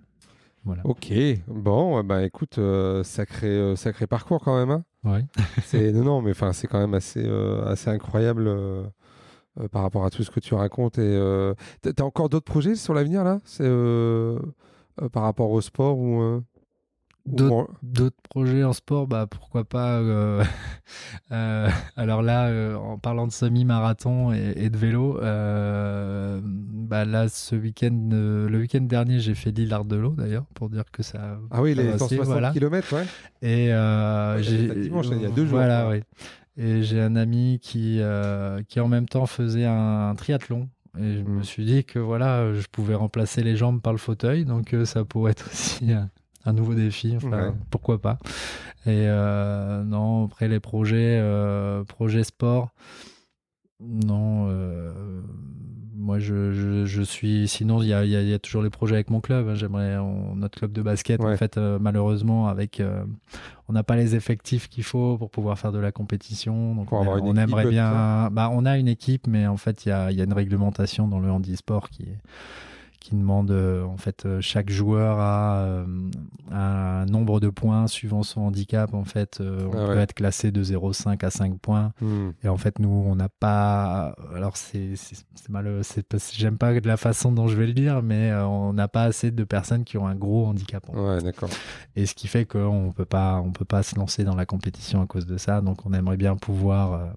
Voilà. Ok, bon, bah écoute, sacré, sacré parcours quand même. Hein ouais. c'est non, non, mais enfin, c'est quand même assez, assez incroyable. par rapport à tout ce que tu racontes. Et tu as encore d'autres projets sur l'avenir là? C'est par rapport au sport ou D'autres projets en sport, bah pourquoi pas. Euh, euh, alors là, euh, en parlant de semi-marathon et, de vélo, bah là, ce week-end, le week-end dernier, j'ai fait l'île l'eau d'ailleurs, pour dire que ça. Ah oui, les 160 km, ouais. Et j'ai. il y a deux jours. Voilà, oui. Et j'ai un ami qui, qui en même temps faisait un, triathlon. Et je me mmh. suis dit que voilà, je pouvais remplacer les jambes par le fauteuil, donc ça pourrait être aussi un nouveau défi. Enfin, Pourquoi pas Et euh, non, après les projets, euh, projets sport, non. Euh, moi, je, je, suis. Sinon, il y a, y a, toujours les projets avec mon club. Hein. J'aimerais notre club de basket. En fait, malheureusement, avec, on n'a pas les effectifs qu'il faut pour pouvoir faire de la compétition. Donc, on, aimerait bien. Bah, on a une équipe, mais en fait, il y a, y a, une réglementation dans le handisport qui est qui demande euh, en fait euh, chaque joueur a euh, un nombre de points suivant son handicap. En fait on ah peut être classé de 0,5 à 5 points. Hmm. et en fait nous on n'a pas alors c'est mal c'est j'aime pas de la façon dont je vais le dire mais on n'a pas assez de personnes qui ont un gros handicap ouais, d'accord. Et ce qui fait qu'on peut pas on peut pas se lancer dans la compétition à cause de ça. Donc on aimerait bien pouvoir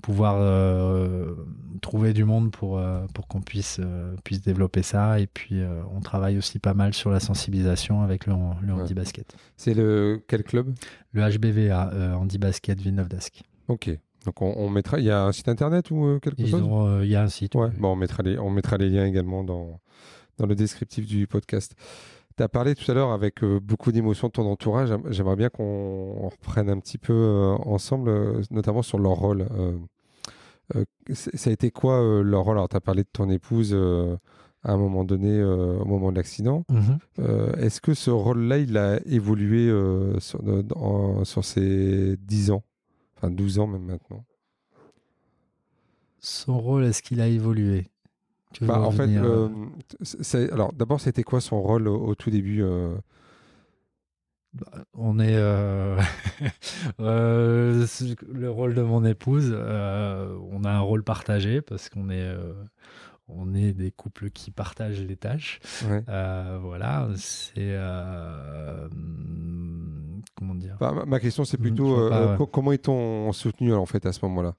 pouvoir euh, trouver du monde pour, euh, pour qu'on puisse, euh, puisse développer ça. Et puis, on travaille aussi pas mal sur la sensibilisation avec le, le handi basket. C'est le quel club? Le HBVA, handi basket Villeneuve d'Ascq. Ok. Donc on, mettra. Il y a un site internet ou quelque chose? Il y a un site. Ouais. Bon, on mettra les, on mettra les liens également dans, dans le descriptif du podcast. Tu as parlé tout à l'heure avec beaucoup d'émotion de ton entourage. J'aimerais bien qu'on reprenne un petit peu ensemble, notamment sur leur rôle. Euh, ça a été quoi euh, leur rôle? Alors, tu as parlé de ton épouse euh, à un moment donné, au moment de l'accident. Mhm. Est-ce que ce rôle-là, il a évolué sur, sur, ces 10 ans? Enfin, 12 ans même maintenant Son rôle, est-ce qu'il a évolué? Bah, En fait, alors d'abord, c'était quoi son rôle au tout début bah, on est euh, euh, le rôle de mon épouse. Euh, on a un rôle partagé parce qu'on est on est des couples qui partagent les tâches. voilà, c'est comment dire? Bah, ma question c'est plutôt comment ils t'ont soutenu en fait à ce moment-là?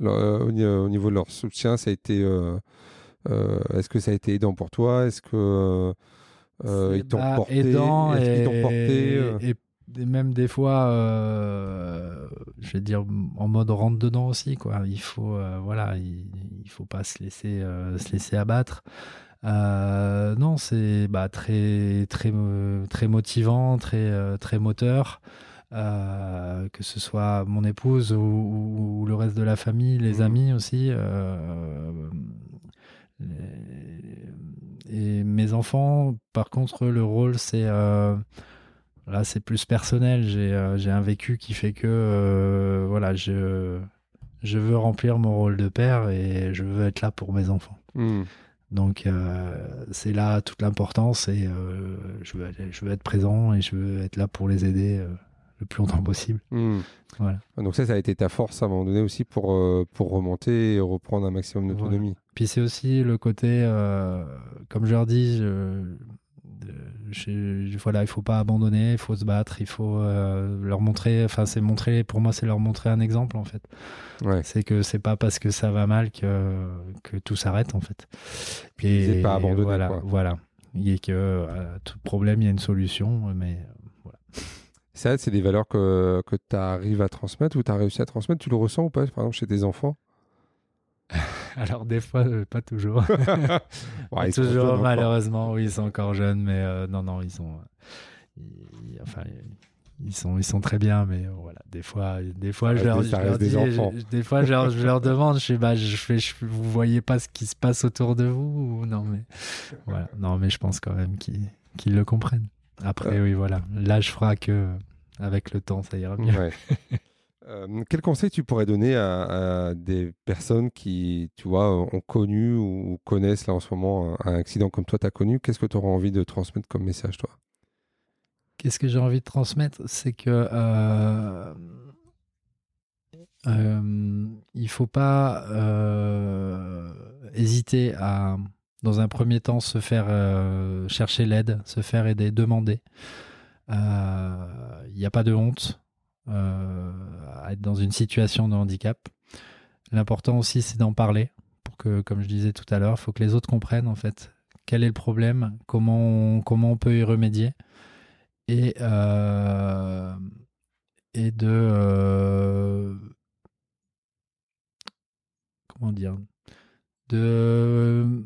Au, niveau de leur soutien, ça a été. Est-ce que ça a été aidant pour toi? Est-ce que euh, ils t'ont porté, aidant et, porté, euh? et, même des fois, euh, je vais dire en mode rentre dedans aussi quoi. Il faut voilà, il, il, faut pas se laisser se laisser abattre. non, c'est bah, très très très motivant, très très moteur. que ce soit mon épouse ou, le reste de la famille, les mmh. amis aussi. Et mes enfants, par contre, le rôle, c'est euh, là, c'est plus personnel. J'ai euh, un vécu qui fait que euh, voilà, je je veux remplir mon rôle de père et je veux être là pour mes enfants. Hmm. Donc c'est là toute l'importance et je, veux, je veux être présent et je veux être là pour les aider le plus longtemps possible. Hmm. Voilà. Donc ça, ça a été ta force à un moment donné aussi pour, pour remonter et reprendre un maximum d'autonomie. Puis c'est aussi le côté, euh, comme je leur dis, je, voilà, il faut pas abandonner, il faut se battre, il faut euh, leur montrer, enfin c'est montrer, pour moi c'est leur montrer un exemple en fait. C'est que c'est pas parce que ça va mal que, que tout s'arrête en fait. Et, pas abandonné. Voilà, quoi. voilà. Il y a que à tout problème il y a une solution, mais voilà. Ça, c'est des valeurs que, que tu arrives à transmettre ou tu as réussi à transmettre. Tu le ressens ou pas, par exemple, chez tes enfants? Alors des fois, euh, pas toujours. toujours, malheureusement, oui, ils sont encore jeunes, mais euh, non, non, ils sont, enfin, ils sont, ils sont très bien, mais voilà, des fois, des fois, je leur, dis, des fois, je leur, demande, je bah, je fais, vous voyez pas ce qui se passe autour de vous ou non, mais voilà, non, mais je pense quand même qu'ils le comprennent. Après, oui, voilà, l'âge fera que avec le temps, ça ira mieux. Euh, quel conseil tu pourrais donner à, des personnes qui, tu vois, ont connu ou connaissent là en ce moment un, accident comme toi, tu as connu? Qu'est-ce que tu auras envie de transmettre comme message, toi? Qu'est-ce que j'ai envie de transmettre? C'est que euh, euh, il faut pas euh, hésiter à, dans un premier temps, se faire chercher l'aide, se faire aider, demander. Il n'y a pas de honte à être dans une situation de handicap. L'important aussi, c'est d'en parler pour que, comme je disais tout à l'heure, il faut que les autres comprennent en fait quel est le problème, comment comment on peut y remédier et, euh, et de euh, comment dire de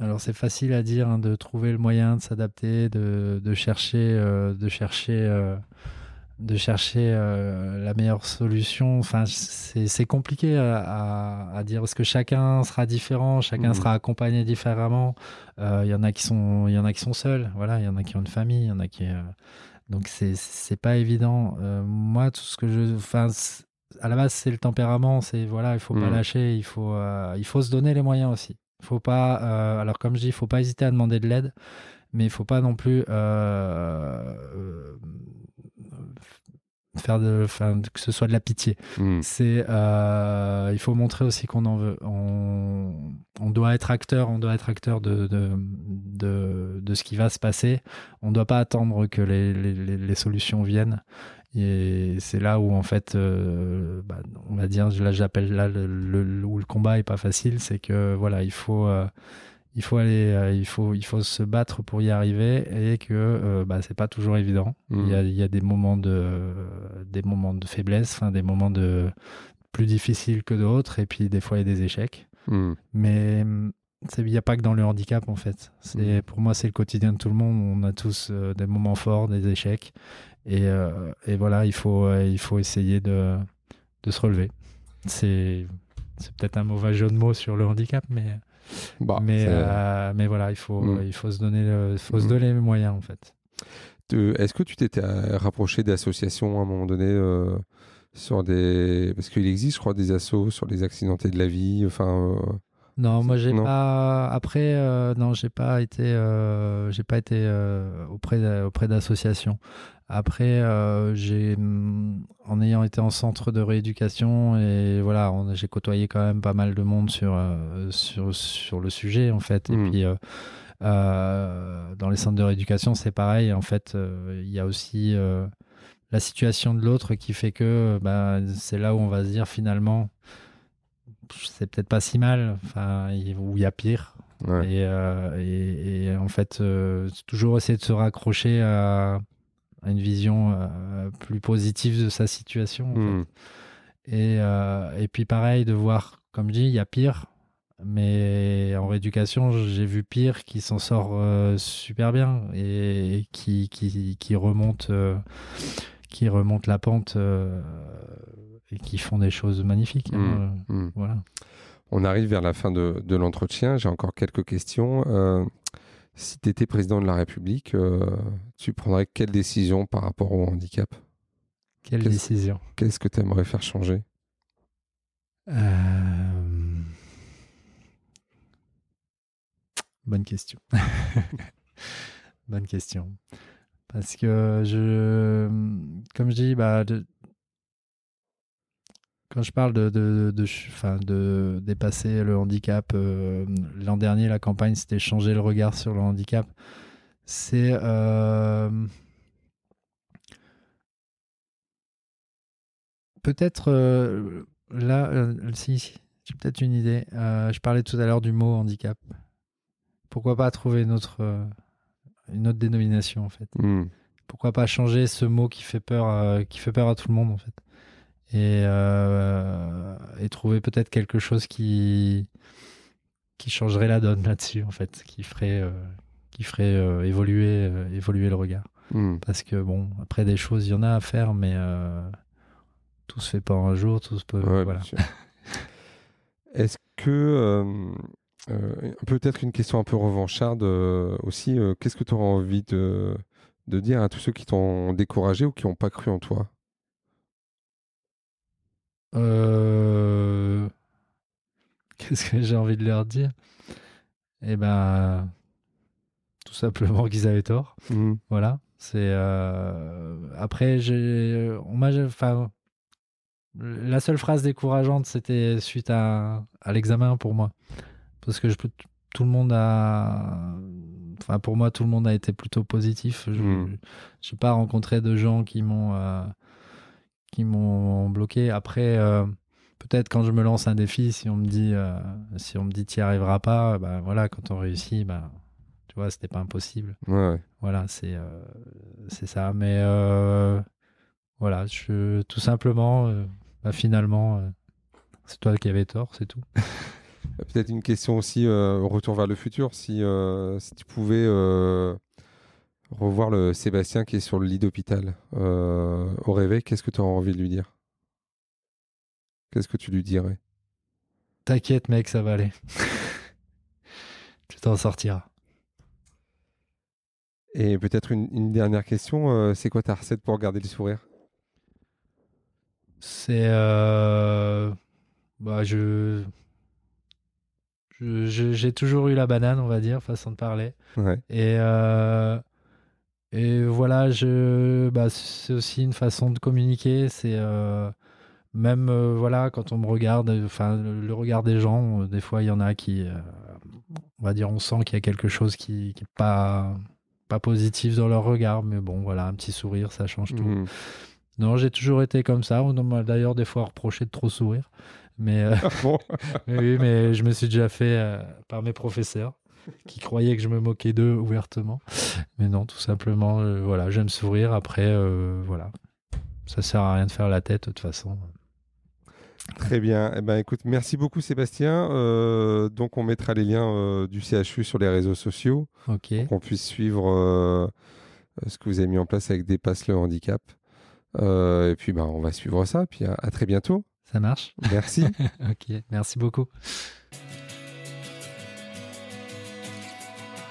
alors c'est facile à dire hein, de trouver le moyen de s'adapter de, de, chercher euh, de chercher de chercher la meilleure solution. Enfin, c'est compliqué à, à, dire parce que chacun sera différent, chacun mmh. sera accompagné différemment. Il y en a qui sont, il y en a qui sont seuls. Voilà, il y en a qui ont une famille, il y en a qui. donc c'est c'est pas évident. moi, tout ce que je, enfin, à la base, c'est le tempérament. C'est voilà, il faut pas mmh. lâcher. Il faut, il faut se donner les moyens aussi. Il faut pas. alors comme je dis, faut pas hésiter à demander de l'aide, mais il faut pas non plus faire de, que ce soit de la pitié. Hmm. C'est, euh, il faut montrer aussi qu'on en veut. On, on, doit être acteur, on doit être acteur de, de, de, de ce qui va se passer. On ne doit pas attendre que les, les, les, solutions viennent. Et c'est là où en fait, euh, bah, on va dire, là j'appelle là le, où le combat est pas facile, c'est que voilà, il faut euh, il faut aller, euh, il faut, il faut se battre pour y arriver et que bah, c'est pas toujours évident. Il, y a, mm. il, y a, des moments de, des moments de faiblesse, enfin des moments de plus difficiles que d'autres et puis des fois il y a des échecs. Mm. Mais il n'y a pas que dans le handicap en fait. C'est, mm. Pour moi, c'est le quotidien de tout le monde. On a tous euh, des moments forts, des échecs. Et, et voilà, il faut, il faut essayer de, de se relever. C'est, peut-être un mauvais jeu de mots sur le handicap, mais bah, mais, euh, mais voilà, il faut, mm. il faut se donner, faut se mm. donner les moyens en fait. Est-ce que tu t'étais rapproché d'associations à un moment donné euh, sur des parce qu'il existe, je crois, des assos sur les accidentés de la vie, enfin. Euh, non, moi j'ai pas. Après, non, j'ai pas été, j'ai pas été auprès auprès d'associations. Après, euh, j'ai, mm, en ayant été en centre de rééducation, et voilà, j'ai côtoyé quand même pas mal de monde sur, euh, sur, sur le sujet, en fait. Et hmm. puis, euh, dans les centres de rééducation, c'est pareil. En fait, il y a aussi la situation de l'autre qui fait que bah, c'est là où on va se dire finalement, c'est peut-être pas si mal, enfin, où il y a pire. Et, et, et, en fait, toujours essayer de se raccrocher à une vision euh, plus positive de sa situation. Hmm. et, euh, et, puis pareil, de voir, comme je dis, il y a pire, mais en rééducation, j'ai vu pire qui s'en sort euh, super bien et, qui, qui, qui, remonte, qui remonte la pente et qui font des choses magnifiques. Hein, hmm. Hmm. Voilà. On arrive vers la fin de, de l'entretien. J'ai encore quelques questions. Si tu étais président de la République, euh, tu prendrais quelle décision par rapport au handicap? Quelle décision? Qu'est-ce que tu aimerais faire changer? Euh, Bonne question. Bonne question. Parce que je, comme je dis, bah, quand je parle de, de, de, de dépasser le handicap, euh, l'an dernier, la campagne, c'était changer le regard sur le handicap. C'est. Euh, peut-être. Euh, là, si, j'ai peut-être une idée. je parlais tout à l'heure du mot handicap. Pourquoi pas trouver une autre, une autre dénomination, en fait? Hmm. Pourquoi pas changer ce mot qui fait peur, qui fait peur à tout le monde, en fait? Et, euh, et trouver peut-être quelque chose qui, qui changerait la donne là-dessus, en fait, qui ferait, euh, qui ferait euh, évoluer, évoluer le regard. Hmm. Parce que, bon, après, des choses, il y en a à faire, mais tout se fait pas en un jour, tout se peut. voilà. Est-ce que. peut-être une question un peu revancharde aussi. Qu'est-ce que tu auras envie de, de dire à tous ceux qui t'ont découragé ou qui n'ont pas cru en toi? Euh, Qu'est-ce que j'ai envie de leur dire? Eh ben, tout simplement qu'ils avaient tort. Hmm. Voilà. C'est euh, après j'ai on m'a enfin la seule phrase décourageante c'était suite à, à l'examen pour moi parce que je peux tout le monde a enfin pour moi tout le monde a été plutôt positif je Hmm. j'ai pas rencontré de gens qui m'ont euh, qui m'ont bloqué après euh, peut-être quand je me lance un défi si on me dit euh, si on me dit t'y arriveras pas bah voilà quand on réussit bah tu vois c'était pas impossible Ouais, ouais. voilà c'est euh, c'est ça mais euh, voilà je tout simplement bah, finalement c'est toi qui avais tort c'est tout Peut-être une question aussi, retour vers le futur. Si, si tu pouvais revoir le Sébastien qui est sur le lit d'hôpital euh, au réveil, qu'est-ce que tu aurais envie de lui dire? Qu'est-ce que tu lui dirais? T'inquiète mec ça va aller tu t'en sortiras Et peut-être une, une dernière question, euh, c'est quoi ta recette pour garder le sourire? C'est. euh, Bah, je. J'ai toujours eu la banane, on va dire, façon de parler. Ouais. Et, euh, et voilà, je... bah, c'est aussi une façon de communiquer. C'est. euh, Même euh, voilà, quand on me regarde, enfin le, le regard des gens, euh, des fois il y en a qui, on va dire, on sent qu'il y a quelque chose qui, qui est pas pas positif dans leur regard, mais bon voilà, un petit sourire, ça change tout. Mhm. Non, j'ai toujours été comme ça. On m'a d'ailleurs des fois reproché de trop sourire. Mais, Ah bon? mais oui, mais je me suis déjà fait par mes professeurs qui croyaient que je me moquais d'eux ouvertement. Mais non, tout simplement, euh, voilà, j'aime sourire. Après, euh, voilà, ça sert à rien de faire la tête de toute façon. Très bien. Eh ben, écoute, merci beaucoup Sébastien. Euh, donc on mettra les liens euh, du CHU sur les réseaux sociaux pour qu'on puisse suivre euh, ce que vous avez mis en place avec Dépasse le handicap. Et puis ben, on va suivre ça. Puis à, à très bientôt. ça marche. Merci. Ok, merci beaucoup.